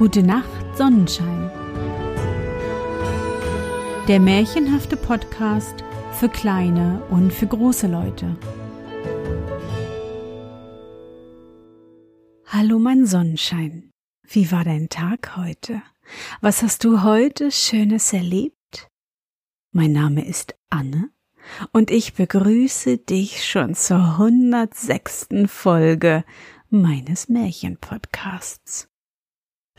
Gute Nacht, Sonnenschein. Der märchenhafte Podcast für kleine und für große Leute. Hallo, mein Sonnenschein. Wie war dein Tag heute? Was hast du heute Schönes erlebt? Mein Name ist Anne und ich begrüße dich schon zur 106. Folge meines Märchenpodcasts.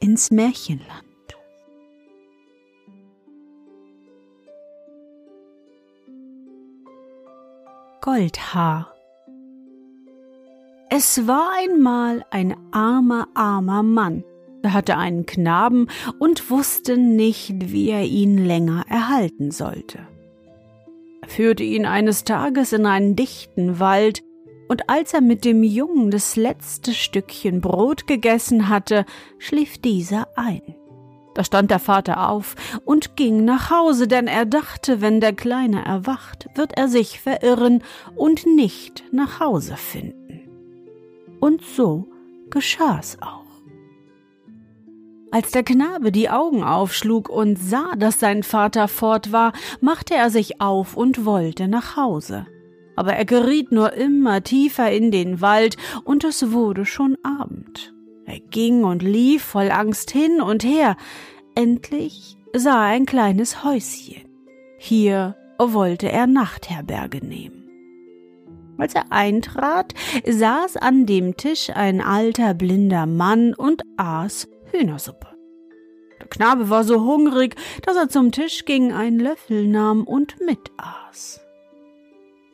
ins Märchenland. Goldhaar Es war einmal ein armer, armer Mann. Er hatte einen Knaben und wusste nicht, wie er ihn länger erhalten sollte. Er führte ihn eines Tages in einen dichten Wald, und als er mit dem Jungen das letzte Stückchen Brot gegessen hatte, schlief dieser ein. Da stand der Vater auf und ging nach Hause, denn er dachte, wenn der Kleine erwacht, wird er sich verirren und nicht nach Hause finden. Und so geschah's auch. Als der Knabe die Augen aufschlug und sah, dass sein Vater fort war, machte er sich auf und wollte nach Hause aber er geriet nur immer tiefer in den Wald, und es wurde schon Abend. Er ging und lief voll Angst hin und her. Endlich sah er ein kleines Häuschen. Hier wollte er Nachtherberge nehmen. Als er eintrat, saß an dem Tisch ein alter blinder Mann und aß Hühnersuppe. Der Knabe war so hungrig, dass er zum Tisch ging, einen Löffel nahm und mitaß.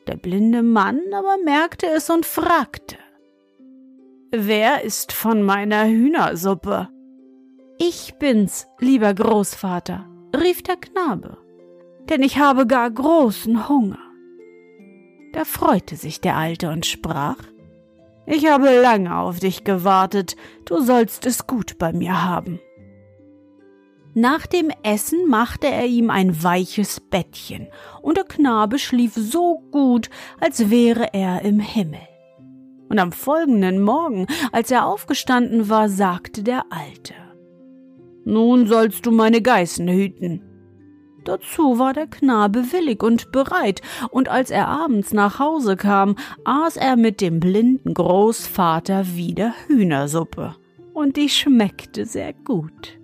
Der blinde Mann aber merkte es und fragte Wer ist von meiner Hühnersuppe? Ich bin's, lieber Großvater, rief der Knabe, denn ich habe gar großen Hunger. Da freute sich der Alte und sprach Ich habe lange auf dich gewartet, du sollst es gut bei mir haben. Nach dem Essen machte er ihm ein weiches Bettchen, und der Knabe schlief so gut, als wäre er im Himmel. Und am folgenden Morgen, als er aufgestanden war, sagte der Alte Nun sollst du meine Geißen hüten. Dazu war der Knabe willig und bereit, und als er abends nach Hause kam, aß er mit dem blinden Großvater wieder Hühnersuppe, und die schmeckte sehr gut.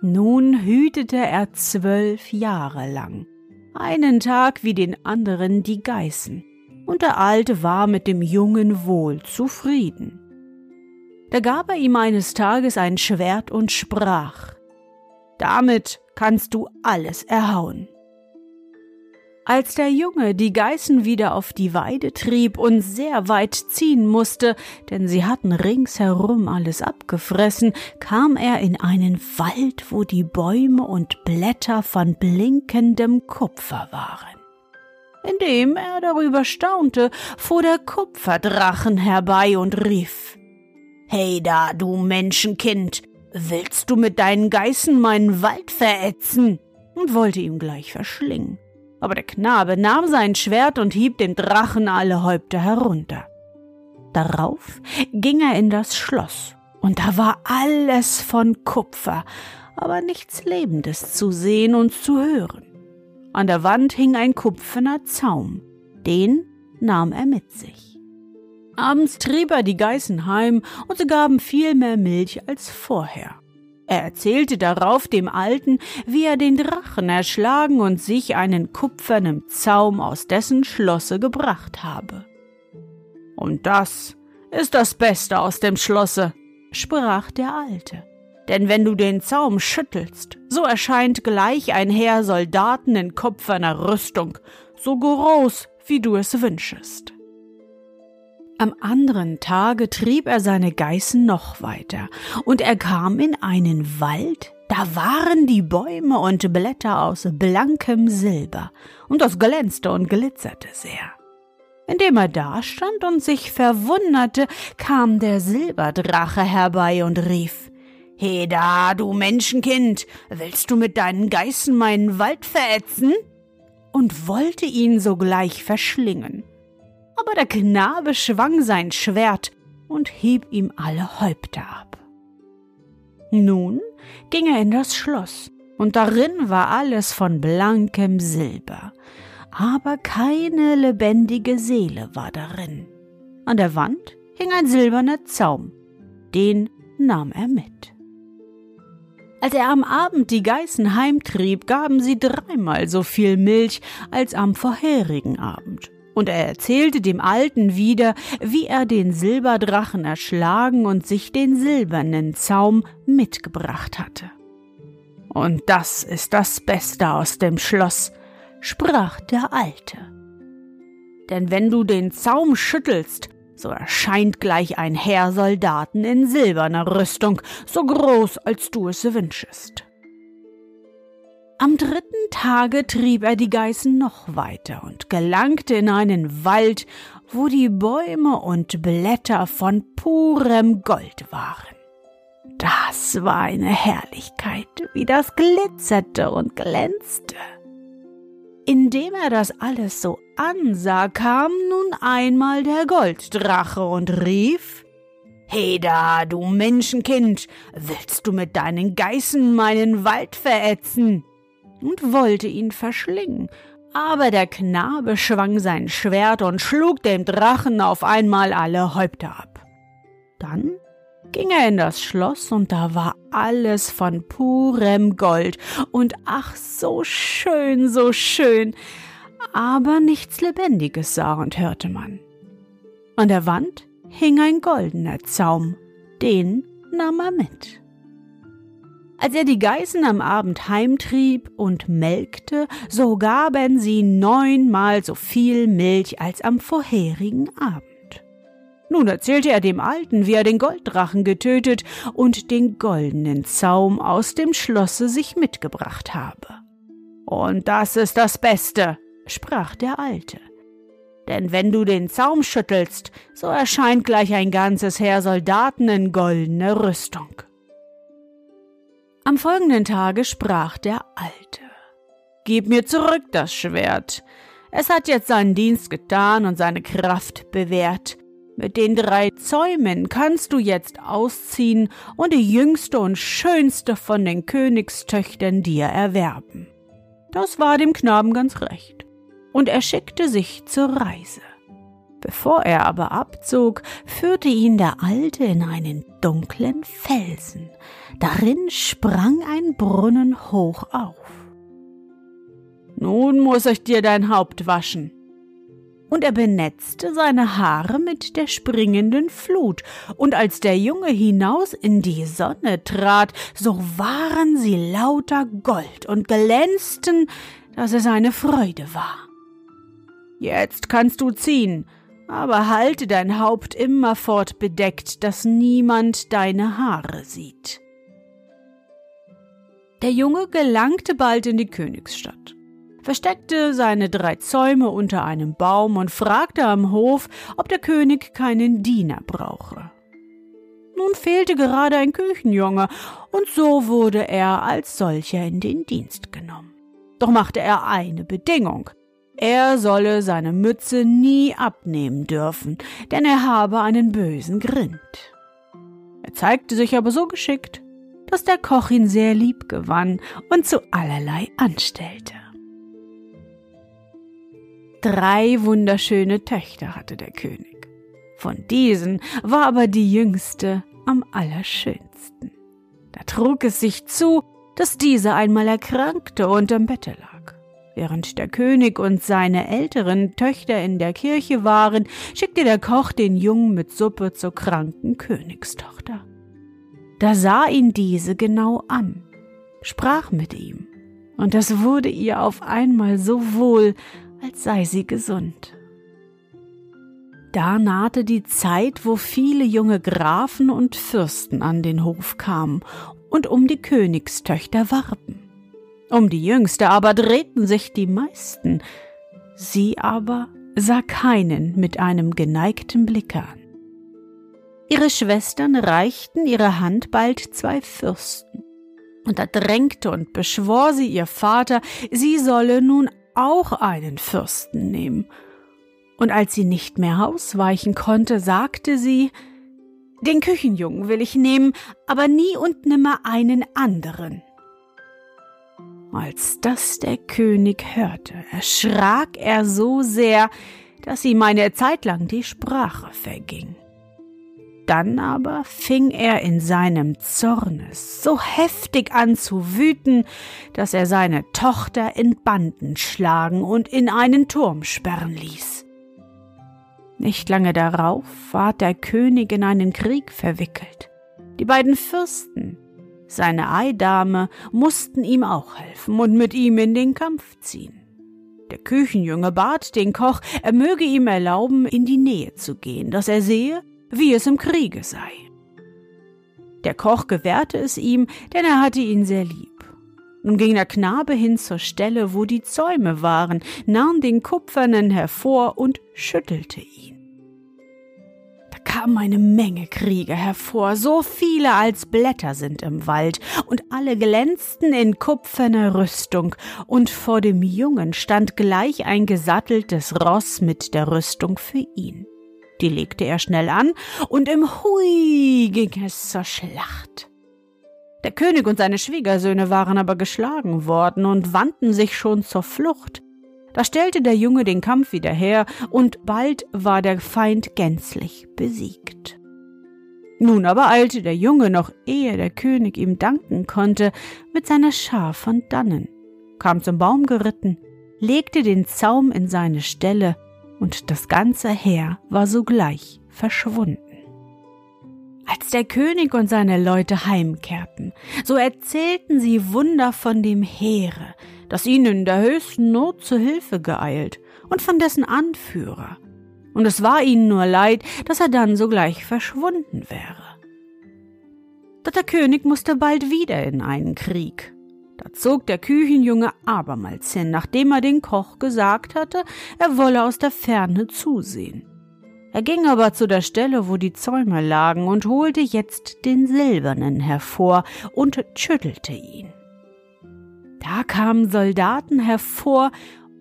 Nun hütete er zwölf Jahre lang, einen Tag wie den anderen die Geißen, und der Alte war mit dem Jungen wohl zufrieden. Da gab er ihm eines Tages ein Schwert und sprach Damit kannst du alles erhauen. Als der Junge die Geißen wieder auf die Weide trieb und sehr weit ziehen musste, denn sie hatten ringsherum alles abgefressen, kam er in einen Wald, wo die Bäume und Blätter von blinkendem Kupfer waren. Indem er darüber staunte, fuhr der Kupferdrachen herbei und rief Hey da, du Menschenkind, willst du mit deinen Geißen meinen Wald verätzen? und wollte ihm gleich verschlingen aber der Knabe nahm sein Schwert und hieb dem Drachen alle Häupter herunter. Darauf ging er in das Schloss, und da war alles von Kupfer, aber nichts Lebendes zu sehen und zu hören. An der Wand hing ein kupferner Zaum, den nahm er mit sich. Abends trieb er die Geißen heim, und sie gaben viel mehr Milch als vorher. Er erzählte darauf dem Alten, wie er den Drachen erschlagen und sich einen kupfernen Zaum aus dessen Schlosse gebracht habe. Und das ist das Beste aus dem Schlosse, sprach der Alte. Denn wenn du den Zaum schüttelst, so erscheint gleich ein Heer Soldaten in kupferner Rüstung, so groß, wie du es wünschest. Am anderen Tage trieb er seine Geißen noch weiter, und er kam in einen Wald, da waren die Bäume und Blätter aus blankem Silber, und das glänzte und glitzerte sehr. Indem er dastand und sich verwunderte, kam der Silberdrache herbei und rief Heda, du Menschenkind, willst du mit deinen Geißen meinen Wald verätzen? und wollte ihn sogleich verschlingen aber der Knabe schwang sein Schwert und hieb ihm alle Häupter ab. Nun ging er in das Schloss, und darin war alles von blankem Silber, aber keine lebendige Seele war darin. An der Wand hing ein silberner Zaum, den nahm er mit. Als er am Abend die Geißen heimtrieb, gaben sie dreimal so viel Milch als am vorherigen Abend und er erzählte dem Alten wieder, wie er den Silberdrachen erschlagen und sich den silbernen Zaum mitgebracht hatte. Und das ist das Beste aus dem Schloss, sprach der Alte. Denn wenn du den Zaum schüttelst, so erscheint gleich ein Heer Soldaten in silberner Rüstung, so groß als du es wünschest. Am dritten Tage trieb er die Geißen noch weiter und gelangte in einen Wald, wo die Bäume und Blätter von purem Gold waren. Das war eine Herrlichkeit, wie das glitzerte und glänzte. Indem er das alles so ansah, kam nun einmal der Golddrache und rief Heda, du Menschenkind, willst du mit deinen Geißen meinen Wald verätzen? Und wollte ihn verschlingen. Aber der Knabe schwang sein Schwert und schlug dem Drachen auf einmal alle Häupter ab. Dann ging er in das Schloss und da war alles von purem Gold und ach so schön, so schön, aber nichts Lebendiges sah und hörte man. An der Wand hing ein goldener Zaum, den nahm er mit. Als er die Geißen am Abend heimtrieb und melkte, so gaben sie neunmal so viel Milch als am vorherigen Abend. Nun erzählte er dem Alten, wie er den Golddrachen getötet und den goldenen Zaum aus dem Schlosse sich mitgebracht habe. Und das ist das Beste, sprach der Alte. Denn wenn du den Zaum schüttelst, so erscheint gleich ein ganzes Heer Soldaten in goldener Rüstung. Am folgenden Tage sprach der Alte. Gib mir zurück das Schwert. Es hat jetzt seinen Dienst getan und seine Kraft bewährt. Mit den drei Zäumen kannst du jetzt ausziehen und die jüngste und schönste von den Königstöchtern dir erwerben. Das war dem Knaben ganz recht, und er schickte sich zur Reise. Bevor er aber abzog, führte ihn der Alte in einen dunklen Felsen. Darin sprang ein Brunnen hoch auf. Nun muss ich dir dein Haupt waschen. Und er benetzte seine Haare mit der springenden Flut, und als der Junge hinaus in die Sonne trat, so waren sie lauter Gold und glänzten, dass es eine Freude war. Jetzt kannst du ziehen, aber halte dein Haupt immerfort bedeckt, dass niemand deine Haare sieht. Der Junge gelangte bald in die Königsstadt, versteckte seine drei Zäume unter einem Baum und fragte am Hof, ob der König keinen Diener brauche. Nun fehlte gerade ein Küchenjunge, und so wurde er als solcher in den Dienst genommen. Doch machte er eine Bedingung, er solle seine Mütze nie abnehmen dürfen, denn er habe einen bösen Grind. Er zeigte sich aber so geschickt, dass der Koch ihn sehr lieb gewann und zu allerlei anstellte. Drei wunderschöne Töchter hatte der König. Von diesen war aber die jüngste am allerschönsten. Da trug es sich zu, dass diese einmal erkrankte und im Bette lag. Während der König und seine älteren Töchter in der Kirche waren, schickte der Koch den Jungen mit Suppe zur kranken Königstochter. Da sah ihn diese genau an, sprach mit ihm, und es wurde ihr auf einmal so wohl, als sei sie gesund. Da nahte die Zeit, wo viele junge Grafen und Fürsten an den Hof kamen und um die Königstöchter warben. Um die Jüngste aber drehten sich die meisten, sie aber sah keinen mit einem geneigten Blicke an. Ihre Schwestern reichten ihre Hand bald zwei Fürsten, und da drängte und beschwor sie ihr Vater, sie solle nun auch einen Fürsten nehmen. Und als sie nicht mehr ausweichen konnte, sagte sie, den Küchenjungen will ich nehmen, aber nie und nimmer einen anderen. Als das der König hörte, erschrak er so sehr, dass ihm eine Zeit lang die Sprache verging. Dann aber fing er in seinem Zorne so heftig an zu wüten, dass er seine Tochter in Banden schlagen und in einen Turm sperren ließ. Nicht lange darauf ward der König in einen Krieg verwickelt. Die beiden Fürsten, seine Eidame, mussten ihm auch helfen und mit ihm in den Kampf ziehen. Der Küchenjunge bat den Koch, er möge ihm erlauben, in die Nähe zu gehen, dass er sehe, wie es im Kriege sei. Der Koch gewährte es ihm, denn er hatte ihn sehr lieb. Nun ging der Knabe hin zur Stelle, wo die Zäume waren, nahm den Kupfernen hervor und schüttelte ihn. Kamen eine Menge Krieger hervor, so viele als Blätter sind im Wald, und alle glänzten in kupferner Rüstung, und vor dem Jungen stand gleich ein gesatteltes Ross mit der Rüstung für ihn. Die legte er schnell an, und im Hui ging es zur Schlacht. Der König und seine Schwiegersöhne waren aber geschlagen worden und wandten sich schon zur Flucht. Da stellte der Junge den Kampf wieder her, und bald war der Feind gänzlich besiegt. Nun aber eilte der Junge, noch ehe der König ihm danken konnte, mit seiner Schar von Dannen, kam zum Baum geritten, legte den Zaum in seine Stelle und das ganze Heer war sogleich verschwunden. Als der König und seine Leute heimkehrten, so erzählten sie Wunder von dem Heere, das ihnen in der höchsten Not zu Hilfe geeilt, und von dessen Anführer. Und es war ihnen nur leid, dass er dann sogleich verschwunden wäre. Doch der König musste bald wieder in einen Krieg, da zog der Küchenjunge abermals hin, nachdem er den Koch gesagt hatte, er wolle aus der Ferne zusehen. Er ging aber zu der Stelle, wo die Zäume lagen, und holte jetzt den silbernen hervor und schüttelte ihn. Da kamen Soldaten hervor,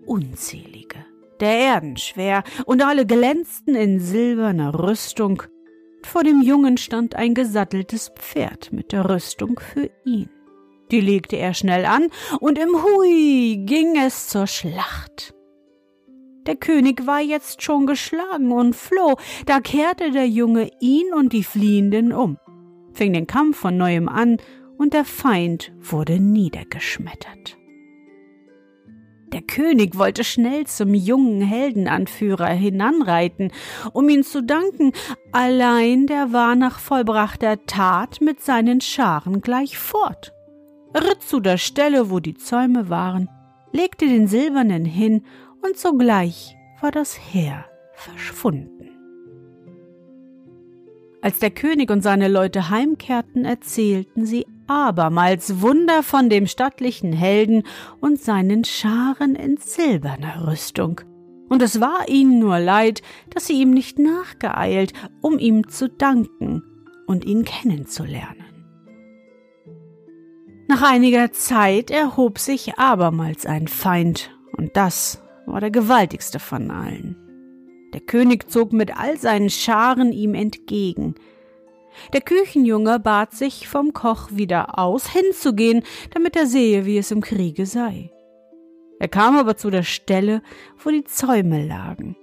unzählige, der Erden schwer, und alle glänzten in silberner Rüstung. Vor dem Jungen stand ein gesatteltes Pferd mit der Rüstung für ihn. Die legte er schnell an, und im Hui ging es zur Schlacht. Der König war jetzt schon geschlagen und floh, da kehrte der Junge ihn und die Fliehenden um, fing den Kampf von neuem an, und der Feind wurde niedergeschmettert. Der König wollte schnell zum jungen Heldenanführer hinanreiten, um ihn zu danken, allein der war nach vollbrachter Tat mit seinen Scharen gleich fort ritt zu der Stelle, wo die Zäume waren, legte den silbernen hin, und sogleich war das Heer verschwunden. Als der König und seine Leute heimkehrten, erzählten sie abermals Wunder von dem stattlichen Helden und seinen Scharen in silberner Rüstung. Und es war ihnen nur leid, dass sie ihm nicht nachgeeilt, um ihm zu danken und ihn kennenzulernen. Nach einiger Zeit erhob sich abermals ein Feind, und das war der gewaltigste von allen. Der König zog mit all seinen Scharen ihm entgegen. Der Küchenjunge bat sich vom Koch wieder aus, hinzugehen, damit er sehe, wie es im Kriege sei. Er kam aber zu der Stelle, wo die Zäume lagen,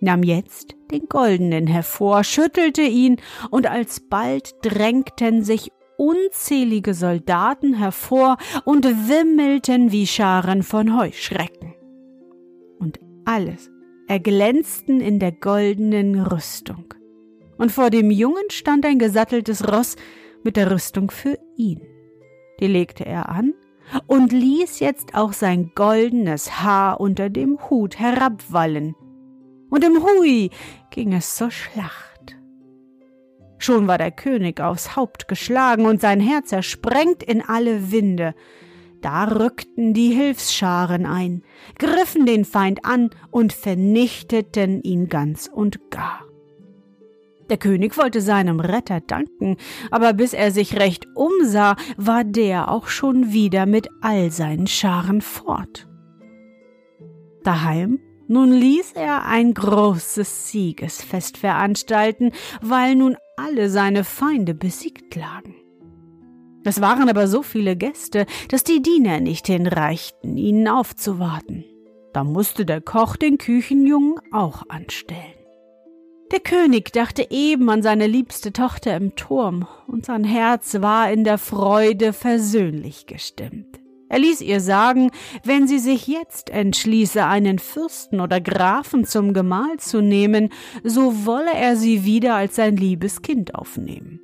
nahm jetzt den goldenen hervor, schüttelte ihn, und alsbald drängten sich unzählige Soldaten hervor und wimmelten wie Scharen von Heuschrecken. Und alles erglänzten in der goldenen Rüstung. Und vor dem Jungen stand ein gesatteltes Ross mit der Rüstung für ihn. Die legte er an und ließ jetzt auch sein goldenes Haar unter dem Hut herabwallen. und im Hui ging es zur Schlacht. Schon war der König aufs Haupt geschlagen und sein Herz zersprengt in alle Winde. Da rückten die Hilfsscharen ein, griffen den Feind an und vernichteten ihn ganz und gar. Der König wollte seinem Retter danken, aber bis er sich recht umsah, war der auch schon wieder mit all seinen Scharen fort. Daheim nun ließ er ein großes Siegesfest veranstalten, weil nun alle seine Feinde besiegt lagen. Es waren aber so viele Gäste, dass die Diener nicht hinreichten, ihnen aufzuwarten. Da musste der Koch den Küchenjungen auch anstellen. Der König dachte eben an seine liebste Tochter im Turm, und sein Herz war in der Freude versöhnlich gestimmt. Er ließ ihr sagen, wenn sie sich jetzt entschließe, einen Fürsten oder Grafen zum Gemahl zu nehmen, so wolle er sie wieder als sein liebes Kind aufnehmen.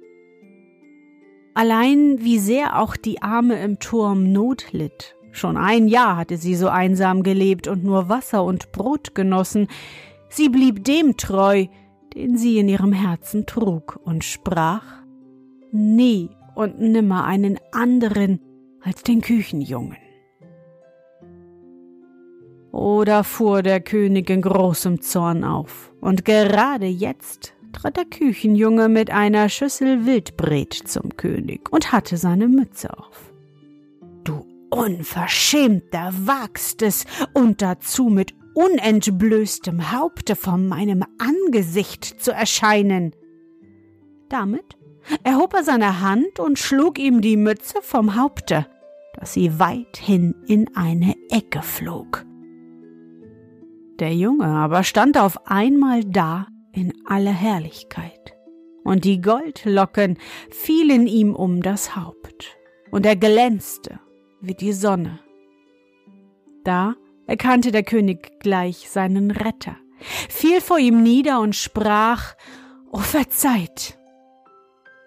Allein wie sehr auch die Arme im Turm Not litt. Schon ein Jahr hatte sie so einsam gelebt und nur Wasser und Brot genossen. Sie blieb dem treu, den sie in ihrem Herzen trug, und sprach Nie und nimmer einen anderen als den Küchenjungen. Oder fuhr der König in großem Zorn auf, und gerade jetzt trat der Küchenjunge mit einer Schüssel Wildbret zum König und hatte seine Mütze auf. Du Unverschämter wagst es, und dazu mit unentblößtem Haupte vor meinem Angesicht zu erscheinen. Damit erhob er seine Hand und schlug ihm die Mütze vom Haupte, dass sie weithin in eine Ecke flog. Der Junge aber stand auf einmal da in aller Herrlichkeit, und die Goldlocken fielen ihm um das Haupt, und er glänzte wie die Sonne. Da erkannte der König gleich seinen Retter, fiel vor ihm nieder und sprach, O verzeiht!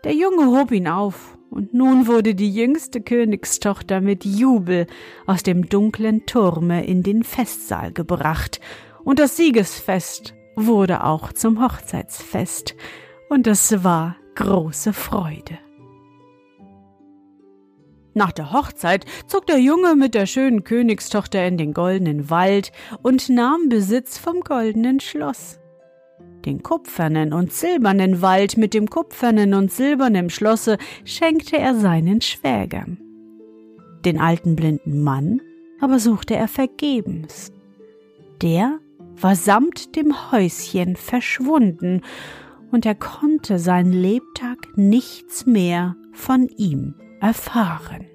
Der Junge hob ihn auf, und nun wurde die jüngste Königstochter mit Jubel aus dem dunklen Turme in den Festsaal gebracht, und das Siegesfest wurde auch zum Hochzeitsfest, und es war große Freude. Nach der Hochzeit zog der Junge mit der schönen Königstochter in den goldenen Wald und nahm Besitz vom goldenen Schloss. Den kupfernen und silbernen Wald mit dem kupfernen und silbernen Schlosse schenkte er seinen Schwägern. Den alten blinden Mann aber suchte er vergebens. Der war samt dem Häuschen verschwunden, und er konnte sein Lebtag nichts mehr von ihm erfahren.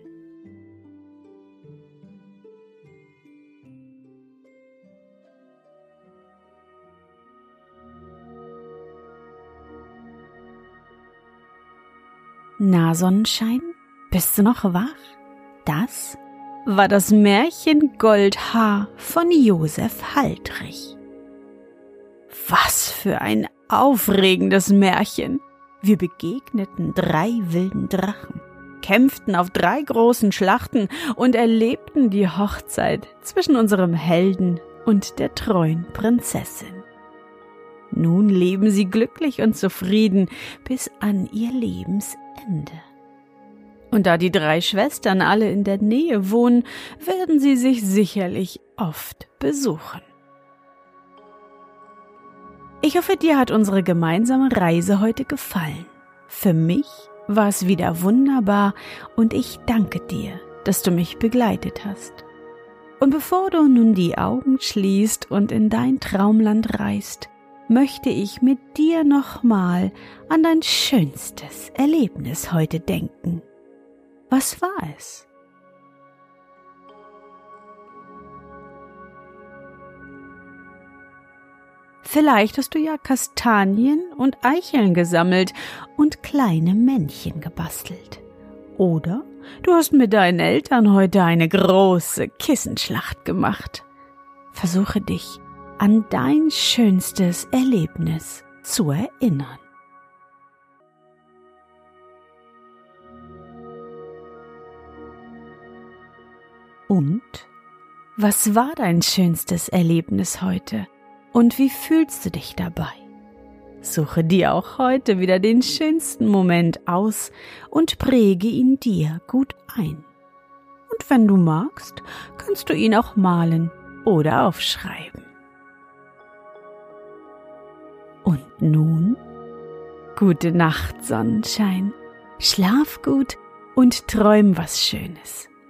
Na, Sonnenschein, bist du noch wach? Das war das Märchen Goldhaar von Josef Haltrich. Was für ein aufregendes Märchen! Wir begegneten drei wilden Drachen, kämpften auf drei großen Schlachten und erlebten die Hochzeit zwischen unserem Helden und der treuen Prinzessin. Nun leben sie glücklich und zufrieden bis an ihr Lebensende. Und da die drei Schwestern alle in der Nähe wohnen, werden sie sich sicherlich oft besuchen. Ich hoffe, dir hat unsere gemeinsame Reise heute gefallen. Für mich war es wieder wunderbar und ich danke dir, dass du mich begleitet hast. Und bevor du nun die Augen schließt und in dein Traumland reist, möchte ich mit dir nochmal an dein schönstes Erlebnis heute denken. Was war es? Vielleicht hast du ja Kastanien und Eicheln gesammelt und kleine Männchen gebastelt. Oder du hast mit deinen Eltern heute eine große Kissenschlacht gemacht. Versuche dich an dein schönstes Erlebnis zu erinnern. Und was war dein schönstes Erlebnis heute? Und wie fühlst du dich dabei? Suche dir auch heute wieder den schönsten Moment aus und präge ihn dir gut ein. Und wenn du magst, kannst du ihn auch malen oder aufschreiben. Und nun? Gute Nacht, Sonnenschein. Schlaf gut und träum was Schönes.